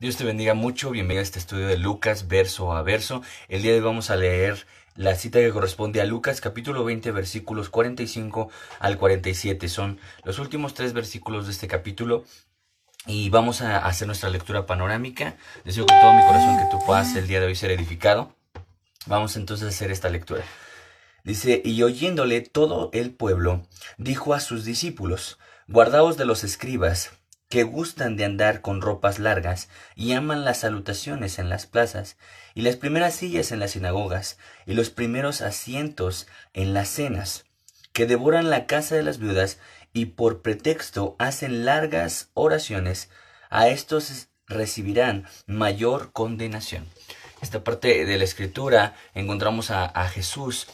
Dios te bendiga mucho, bienvenido a este estudio de Lucas verso a verso. El día de hoy vamos a leer la cita que corresponde a Lucas capítulo 20 versículos 45 al 47. Son los últimos tres versículos de este capítulo y vamos a hacer nuestra lectura panorámica. Deseo con todo mi corazón que tú puedas el día de hoy ser edificado. Vamos entonces a hacer esta lectura. Dice, y oyéndole todo el pueblo, dijo a sus discípulos, guardaos de los escribas, que gustan de andar con ropas largas y aman las salutaciones en las plazas, y las primeras sillas en las sinagogas, y los primeros asientos en las cenas, que devoran la casa de las viudas y por pretexto hacen largas oraciones, a estos recibirán mayor condenación. Esta parte de la escritura encontramos a, Jesús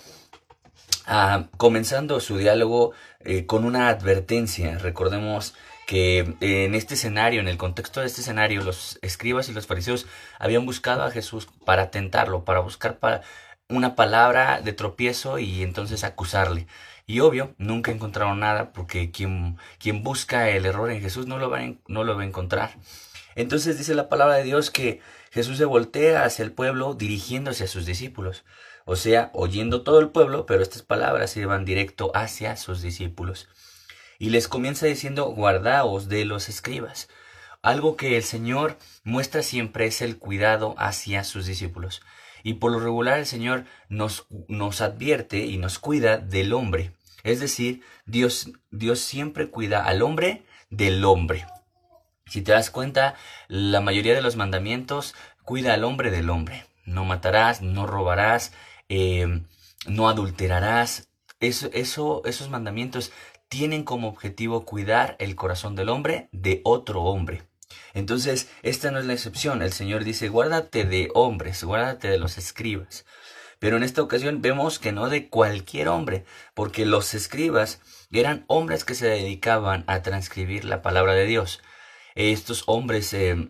ah, comenzando su diálogo eh, con una advertencia. Recordemos que eh, en este escenario, en el contexto de este escenario, los escribas y los fariseos habían buscado a Jesús para tentarlo, para buscar para una palabra de tropiezo y entonces acusarle. Y obvio, nunca encontraron nada porque quien, busca el error en Jesús no lo, va no lo va a encontrar. Entonces dice la palabra de Dios que Jesús se voltea hacia el pueblo dirigiéndose a sus discípulos. O sea, oyendo todo el pueblo, pero estas palabras se van directo hacia sus discípulos. Y les comienza diciendo, guardaos de los escribas. Algo que el Señor muestra siempre es el cuidado hacia sus discípulos. Y por lo regular el Señor nos, nos advierte y nos cuida del hombre. Es decir, Dios, Dios siempre cuida al hombre del hombre. Si te das cuenta, la mayoría de los mandamientos cuida al hombre del hombre. No matarás, no robarás, eh, no adulterarás. Eso, eso, esos mandamientos tienen como objetivo cuidar el corazón del hombre de otro hombre. Entonces, esta no es la excepción. El Señor dice, guárdate de hombres, guárdate de los escribas. Pero en esta ocasión vemos que no de cualquier hombre, porque los escribas eran hombres que se dedicaban a transcribir la palabra de Dios. Estos hombres eh,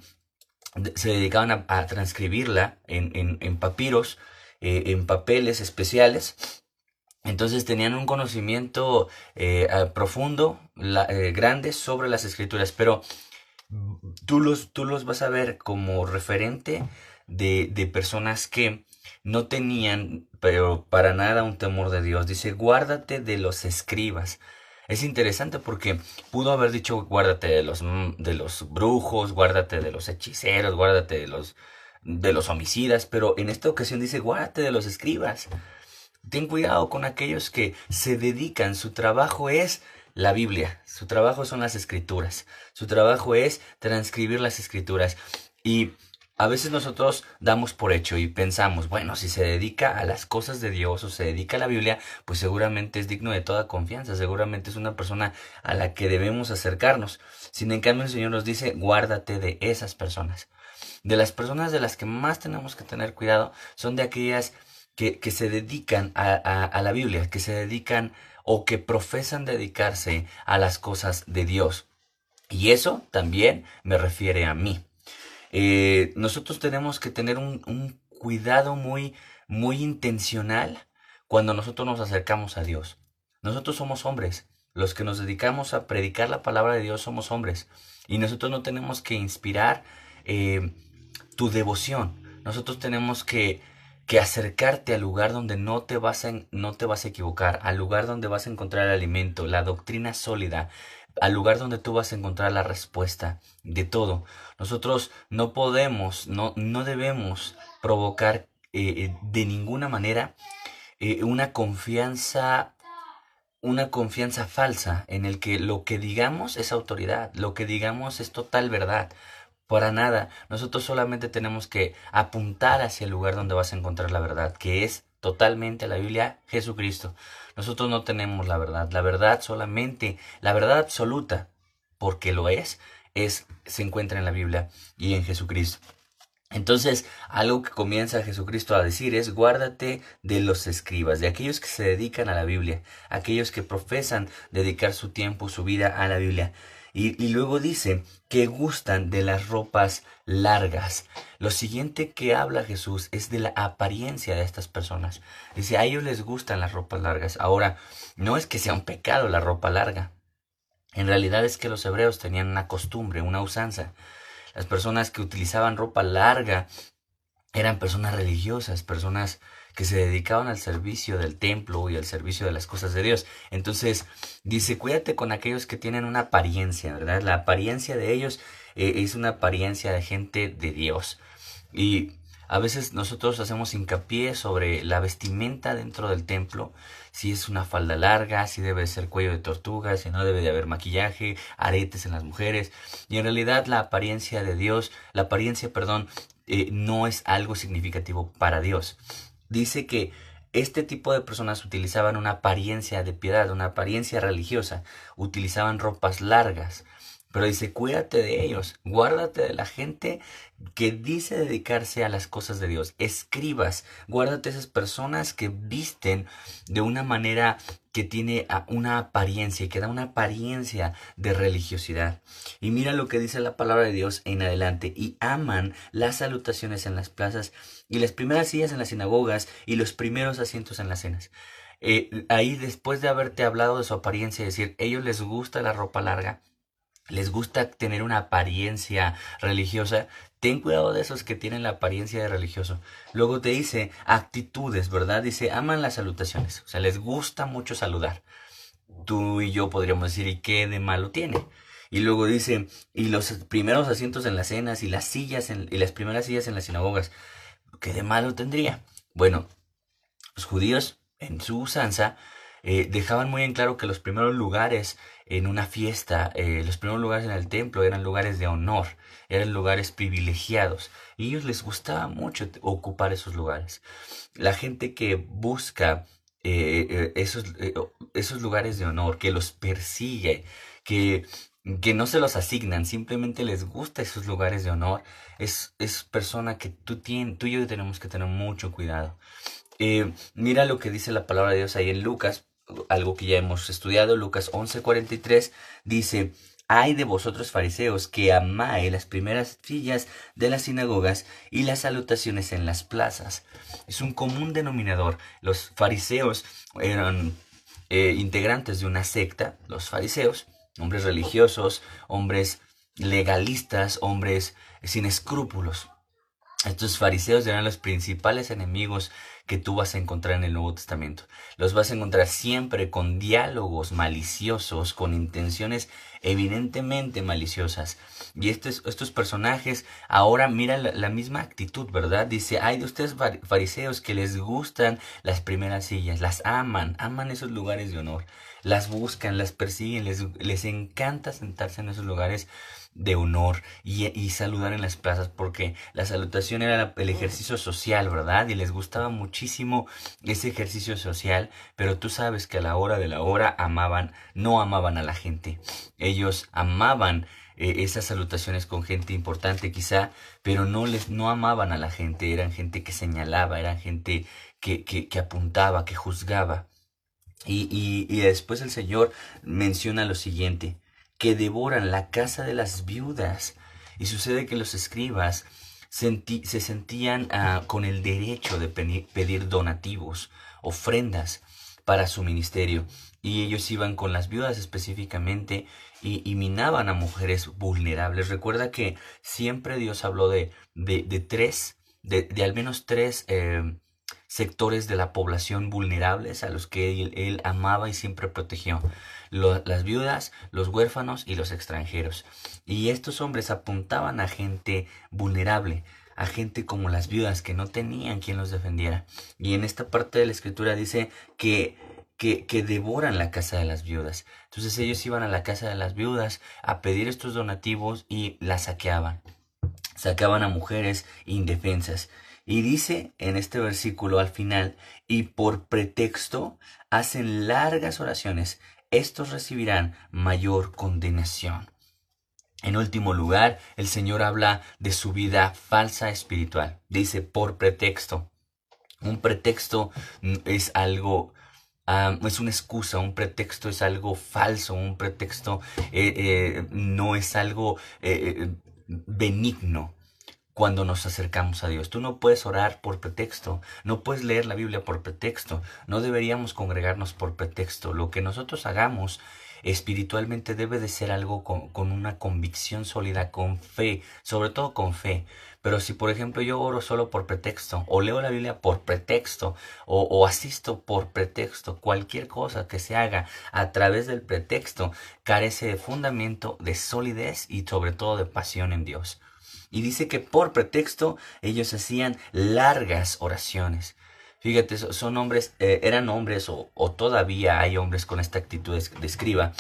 se dedicaban a, transcribirla en papiros eh, en papeles especiales. Entonces tenían un conocimiento eh, profundo, eh, grande sobre las escrituras, pero tú los, tú los vas a ver como referente de, de personas que no tenían, pero para nada un temor de Dios. Dice, guárdate de los escribas. Es interesante porque pudo haber dicho guárdate de los, de los brujos, guárdate de los hechiceros, guárdate de los de los homicidas, pero en esta ocasión dice, guárdate de los escribas. Ten cuidado con aquellos que se dedican, su trabajo es la Biblia, su trabajo son las escrituras, su trabajo es transcribir las escrituras. Y a veces nosotros damos por hecho y pensamos, bueno, si se dedica a las cosas de Dios o se dedica a la Biblia, pues seguramente es digno de toda confianza, seguramente es una persona a la que debemos acercarnos. Sin en cambio el Señor nos dice, guárdate de esas personas de las personas de las que más tenemos que tener cuidado son de aquellas que, se dedican a, la Biblia, que se dedican o que profesan dedicarse a las cosas de Dios. Y eso también me refiere a mí. Eh, nosotros tenemos que tener un, un, cuidado muy, muy intencional cuando nosotros nos acercamos a Dios. Nosotros somos hombres. Los que nos dedicamos a predicar la palabra de Dios somos hombres. Y nosotros no tenemos que inspirar eh, tu devoción. Nosotros tenemos que, que acercarte al lugar donde no te, vas a, no te vas a equivocar, al lugar donde vas a encontrar el alimento, la doctrina sólida, al lugar donde tú vas a encontrar la respuesta de todo. Nosotros no podemos, no, no debemos provocar eh, eh, de ninguna manera eh, una confianza una confianza falsa en el que lo que digamos es autoridad, lo que digamos es total verdad. Para nada. Nosotros solamente tenemos que apuntar hacia el lugar donde vas a encontrar la verdad, que es totalmente la Biblia, Jesucristo. Nosotros no tenemos la verdad. La verdad solamente, la verdad absoluta, porque lo es, es se encuentra en la Biblia y en Jesucristo. Entonces, algo que comienza Jesucristo a decir es, guárdate de los escribas, de aquellos que se dedican a la Biblia, aquellos que profesan dedicar su tiempo, su vida a la Biblia. Y, luego dice que gustan de las ropas largas. Lo siguiente que habla Jesús es de la apariencia de estas personas. Dice, a ellos les gustan las ropas largas. Ahora, no es que sea un pecado la ropa larga. En realidad es que los hebreos tenían una costumbre, una usanza. Las personas que utilizaban ropa larga eran personas religiosas, personas que se dedicaban al servicio del templo y al servicio de las cosas de Dios. Entonces dice, cuídate con aquellos que tienen una apariencia, ¿verdad? La apariencia de ellos eh, es una apariencia de gente de Dios. Y a veces nosotros hacemos hincapié sobre la vestimenta dentro del templo, si es una falda larga, si debe ser cuello de tortuga, si no debe de haber maquillaje, aretes en las mujeres. Y en realidad la apariencia de Dios, la apariencia, perdón, eh, no es algo significativo para Dios. Dice que este tipo de personas utilizaban una apariencia de piedad, una apariencia religiosa, utilizaban ropas largas, pero dice, cuídate de ellos, guárdate de la gente que dice dedicarse a las cosas de Dios. Escribas, guárdate esas personas que visten de una manera que tiene una apariencia, y que da una apariencia de religiosidad. Y mira lo que dice la palabra de Dios en adelante. Y aman las salutaciones en las plazas y las primeras sillas en las sinagogas y los primeros asientos en las cenas. Eh, ahí después de haberte hablado de su apariencia, decir, ellos les gusta la ropa larga, les gusta tener una apariencia religiosa, ten cuidado de esos que tienen la apariencia de religioso. Luego te dice actitudes, ¿verdad? Dice, aman las salutaciones, o sea, les gusta mucho saludar. Tú y yo podríamos decir, ¿y qué de malo tiene? Y luego dice, y los primeros asientos en las cenas y las sillas en, y las primeras sillas en las sinagogas, ¿qué de malo tendría? Bueno, los judíos en su usanza eh, dejaban muy en claro que los primeros lugares en una fiesta, eh, los primeros lugares en el templo eran lugares de honor, eran lugares privilegiados. Y a ellos les gustaba mucho ocupar esos lugares. La gente que busca eh, esos, esos lugares de honor, que los persigue, que que no se los asignan, simplemente les gusta esos lugares de honor, es, es persona que tú, tienes, tú y yo tenemos que tener mucho cuidado. mira lo que dice la palabra de Dios ahí en Lucas, algo que ya hemos estudiado, Lucas 11:43, dice, hay de vosotros fariseos que amáis las primeras sillas de las sinagogas y las salutaciones en las plazas. Es un común denominador. Los fariseos eran eh, integrantes de una secta, los fariseos, hombres religiosos, hombres legalistas, hombres sin escrúpulos. Estos fariseos eran los principales enemigos que tú vas a encontrar en el Nuevo Testamento. Los vas a encontrar siempre con diálogos maliciosos, con intenciones evidentemente maliciosas. Y estos, estos personajes ahora miran la, misma actitud, ¿verdad? Dice, hay de ustedes fariseos que les gustan las primeras sillas, las aman, aman esos lugares de honor, las buscan, las persiguen, les, les encanta sentarse en esos lugares de honor y, saludar en las plazas porque la salutación era el ejercicio social, ¿verdad? Y les gustaba muchísimo ese ejercicio social, pero tú sabes que a la hora de la hora amaban, no amaban a la gente. Ellos amaban eh, esas salutaciones con gente importante quizá, pero no les no amaban a la gente, eran gente que señalaba, eran gente que, que, apuntaba, que juzgaba. Y, y después el Señor menciona lo siguiente, que devoran la casa de las viudas. Y sucede que los escribas se sentían ah, con el derecho de pedir donativos, ofrendas para su ministerio. Y ellos iban con las viudas específicamente y, minaban a mujeres vulnerables. Recuerda que siempre Dios habló de, de, tres, de, al menos tres eh, sectores de la población vulnerables a los que él, amaba y siempre protegió. Las viudas, los huérfanos y los extranjeros. Y estos hombres apuntaban a gente vulnerable, a gente como las viudas que no tenían quien los defendiera. Y en esta parte de la escritura dice que, que, devoran la casa de las viudas. Entonces ellos iban a la casa de las viudas a pedir estos donativos y las saqueaban. Sacaban a mujeres indefensas. Y dice en este versículo al final, y por pretexto hacen largas oraciones, estos recibirán mayor condenación. En último lugar, el Señor habla de su vida falsa espiritual. Dice por pretexto. Un pretexto es algo es una excusa, un pretexto es algo falso, un pretexto eh, eh, no es algo eh, benigno cuando nos acercamos a Dios. Tú no puedes orar por pretexto, no puedes leer la Biblia por pretexto, no deberíamos congregarnos por pretexto. Lo que nosotros hagamos espiritualmente debe de ser algo con, una convicción sólida, con fe, sobre todo con fe. Pero si por ejemplo yo oro solo por pretexto, o leo la Biblia por pretexto, o, o, asisto por pretexto, cualquier cosa que se haga a través del pretexto carece de fundamento, de solidez y sobre todo de pasión en Dios. Y dice que por pretexto ellos hacían largas oraciones. Fíjate, son hombres, eh, eran hombres o, todavía hay hombres con esta actitud de escriba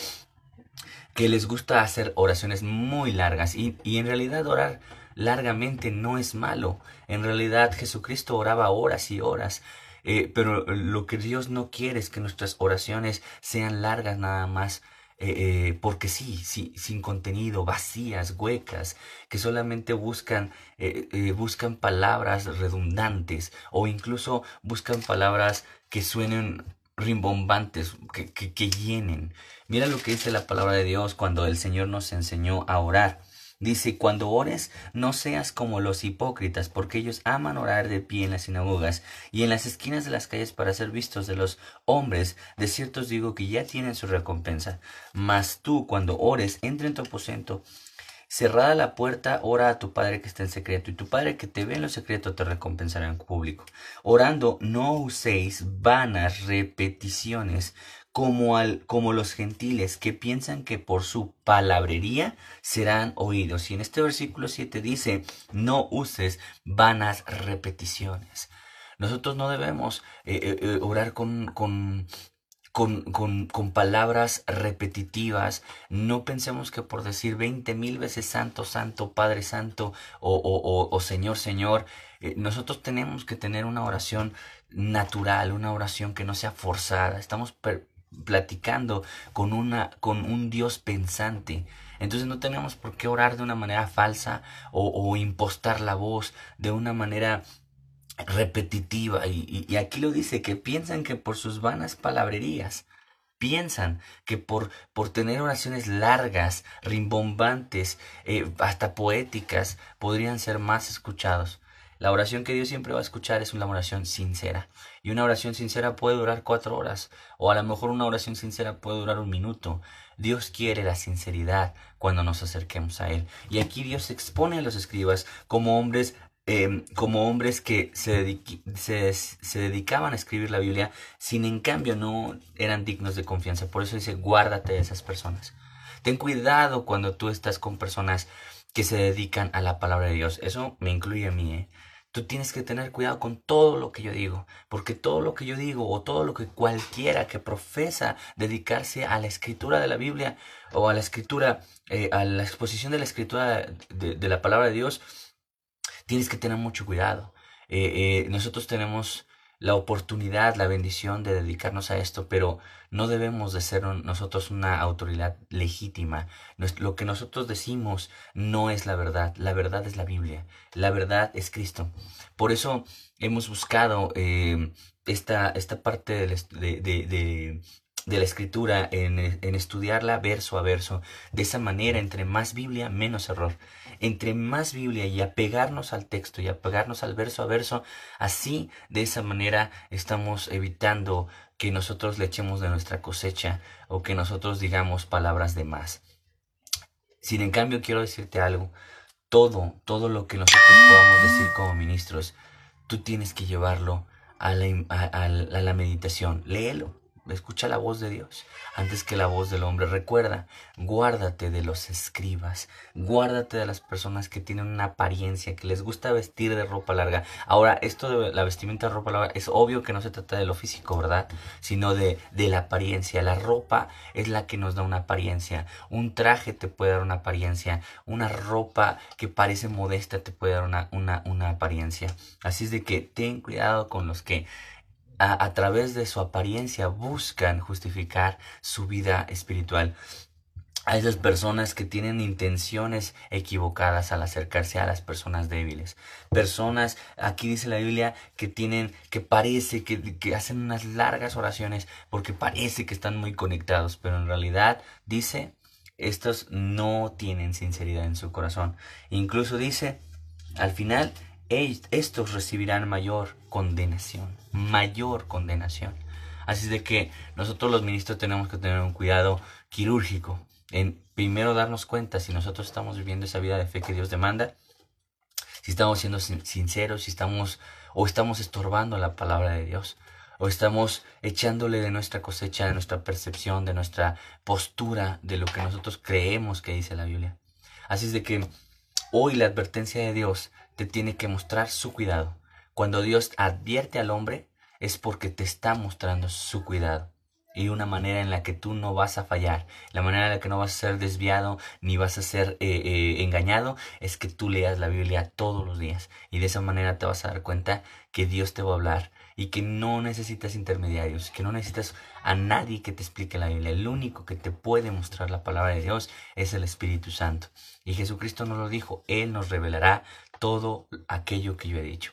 que les gusta hacer oraciones muy largas y, en realidad orar largamente no es malo. En realidad Jesucristo oraba horas y horas. Eh, pero lo que Dios no quiere es que nuestras oraciones sean largas nada más eh, eh, porque sí, sí, sin contenido, vacías, huecas, que solamente buscan, eh, buscan palabras redundantes o incluso buscan palabras que suenen rimbombantes, que, que, que llenen. Mira lo que dice la palabra de Dios cuando el Señor nos enseñó a orar. Dice, cuando ores, no seas como los hipócritas, porque ellos aman orar de pie en las sinagogas y en las esquinas de las calles para ser vistos de los hombres. De cierto os digo que ya tienen su recompensa. Mas tú, cuando ores, entra en tu aposento, cerrada la puerta, ora a tu Padre que está en secreto, y tu Padre que te ve en lo secreto te recompensará en público. Orando, no uséis vanas repeticiones como, al, como los gentiles que piensan que por su palabrería serán oídos. Y en este versículo 7 dice, no uses vanas repeticiones. Nosotros no debemos eh, eh, eh, orar con, con, con, con, palabras repetitivas. No pensemos que por decir veinte mil veces Santo, Santo, Padre Santo o, o, o, Señor, Señor, nosotros tenemos que tener una oración natural, una oración que no sea forzada. Estamos platicando con, una, con un Dios pensante. Entonces no tenemos por qué orar de una manera falsa o, impostar la voz de una manera repetitiva. Y, aquí lo dice, que piensan que por sus vanas palabrerías, piensan que por, por tener oraciones largas, rimbombantes, eh, hasta poéticas, podrían ser más escuchados. La oración que Dios siempre va a escuchar es una oración sincera. Y una oración sincera puede durar cuatro horas. O a lo mejor una oración sincera puede durar un minuto. Dios quiere la sinceridad cuando nos acerquemos a Él. Y aquí Dios expone a los escribas como hombres em, como hombres que se, se, dedicaban a escribir la Biblia, sin en cambio no eran dignos de confianza. Por eso dice, guárdate de esas personas. Ten cuidado cuando tú estás con personas que se dedican a la palabra de Dios. Eso me incluye a mí. ¿eh? Tú tienes que tener cuidado con todo lo que yo digo, porque todo lo que yo digo o todo lo que cualquiera que profesa dedicarse a la escritura de la Biblia o a la escritura, eh, a la exposición de la escritura de, la palabra de Dios, tienes que tener mucho cuidado. Eh, eh, nosotros tenemos la oportunidad, la bendición de dedicarnos a esto, pero no debemos de ser nosotros una autoridad legítima. Lo que nosotros decimos no es la verdad, la verdad es la Biblia, la verdad es Cristo. Por eso hemos buscado eh, esta, esta parte de, la escritura, en, estudiarla verso a verso. De esa manera, entre más Biblia, menos error. Entre más Biblia y apegarnos al texto y apegarnos al verso a verso, así, de esa manera, estamos evitando que nosotros le echemos de nuestra cosecha o que nosotros digamos palabras de más. Sin en cambio, quiero decirte algo. Todo, todo lo que nosotros podamos decir como ministros, tú tienes que llevarlo a la meditación. Léelo, Escucha la voz de Dios antes que la voz del hombre. Recuerda, guárdate de los escribas, guárdate de las personas que tienen una apariencia, que les gusta vestir de ropa larga. Ahora, esto de la vestimenta de ropa larga es obvio que no se trata de lo físico, ¿verdad? Sino de, de la apariencia. La ropa es la que nos da una apariencia. Un traje te puede dar una apariencia. Una ropa que parece modesta te puede dar una, una, una apariencia. Así es de que ten cuidado con los que a, través de su apariencia buscan justificar su vida espiritual a esas personas que tienen intenciones equivocadas al acercarse a las personas débiles. Personas, aquí dice la Biblia, que tienen, que parece que, que, hacen unas largas oraciones porque parece que están muy conectados, pero en realidad dice, estos no tienen sinceridad en su corazón. Incluso dice, al final, estos recibirán mayor condenación, mayor condenación. Así de que nosotros los ministros tenemos que tener un cuidado quirúrgico en primero darnos cuenta si nosotros estamos viviendo esa vida de fe que Dios demanda, si estamos siendo sinceros, si estamos o estamos estorbando la palabra de Dios o estamos echándole de nuestra cosecha, de nuestra percepción, de nuestra postura, de lo que nosotros creemos que dice la Biblia. Así es de que hoy la advertencia de Dios te tiene que mostrar su cuidado. Cuando Dios advierte al hombre es porque te está mostrando su cuidado y una manera en la que tú no vas a fallar, la manera en la que no vas a ser desviado ni vas a ser eh, eh, engañado, es que tú leas la Biblia todos los días y de esa manera te vas a dar cuenta que Dios te va a hablar y que no necesitas intermediarios, que no necesitas a nadie que te explique la Biblia. El único que te puede mostrar la palabra de Dios es el Espíritu Santo. Y Jesucristo nos lo dijo, Él nos revelará todo aquello que yo he dicho.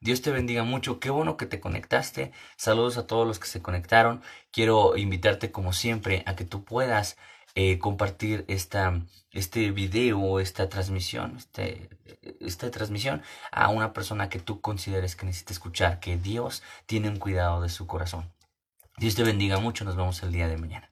Dios te bendiga mucho. Qué bueno que te conectaste. Saludos a todos los que se conectaron. Quiero invitarte como siempre a que tú puedas eh, compartir esta, este video, esta transmisión, este, esta transmisión a una persona que tú consideres que necesita escuchar, que Dios tiene un cuidado de su corazón. Dios te bendiga mucho. Nos vemos el día de mañana.